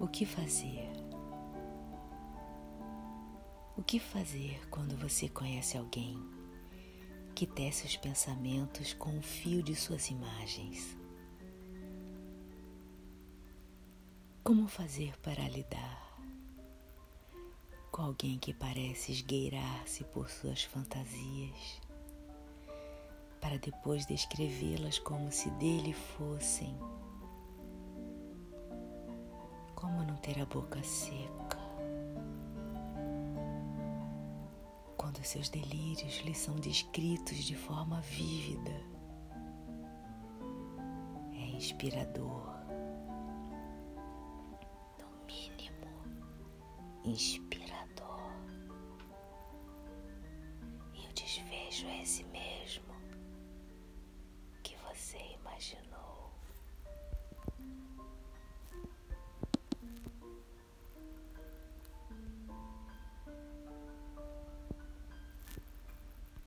O que fazer? O que fazer quando você conhece alguém que tece os pensamentos com o fio de suas imagens? Como fazer para lidar com alguém que parece esgueirar-se por suas fantasias, para depois descrevê-las como se dele fossem? Como não ter a boca seca quando seus delírios lhe são descritos de forma vívida? É inspirador, no mínimo, inspirador. Eu desvejo esse mesmo.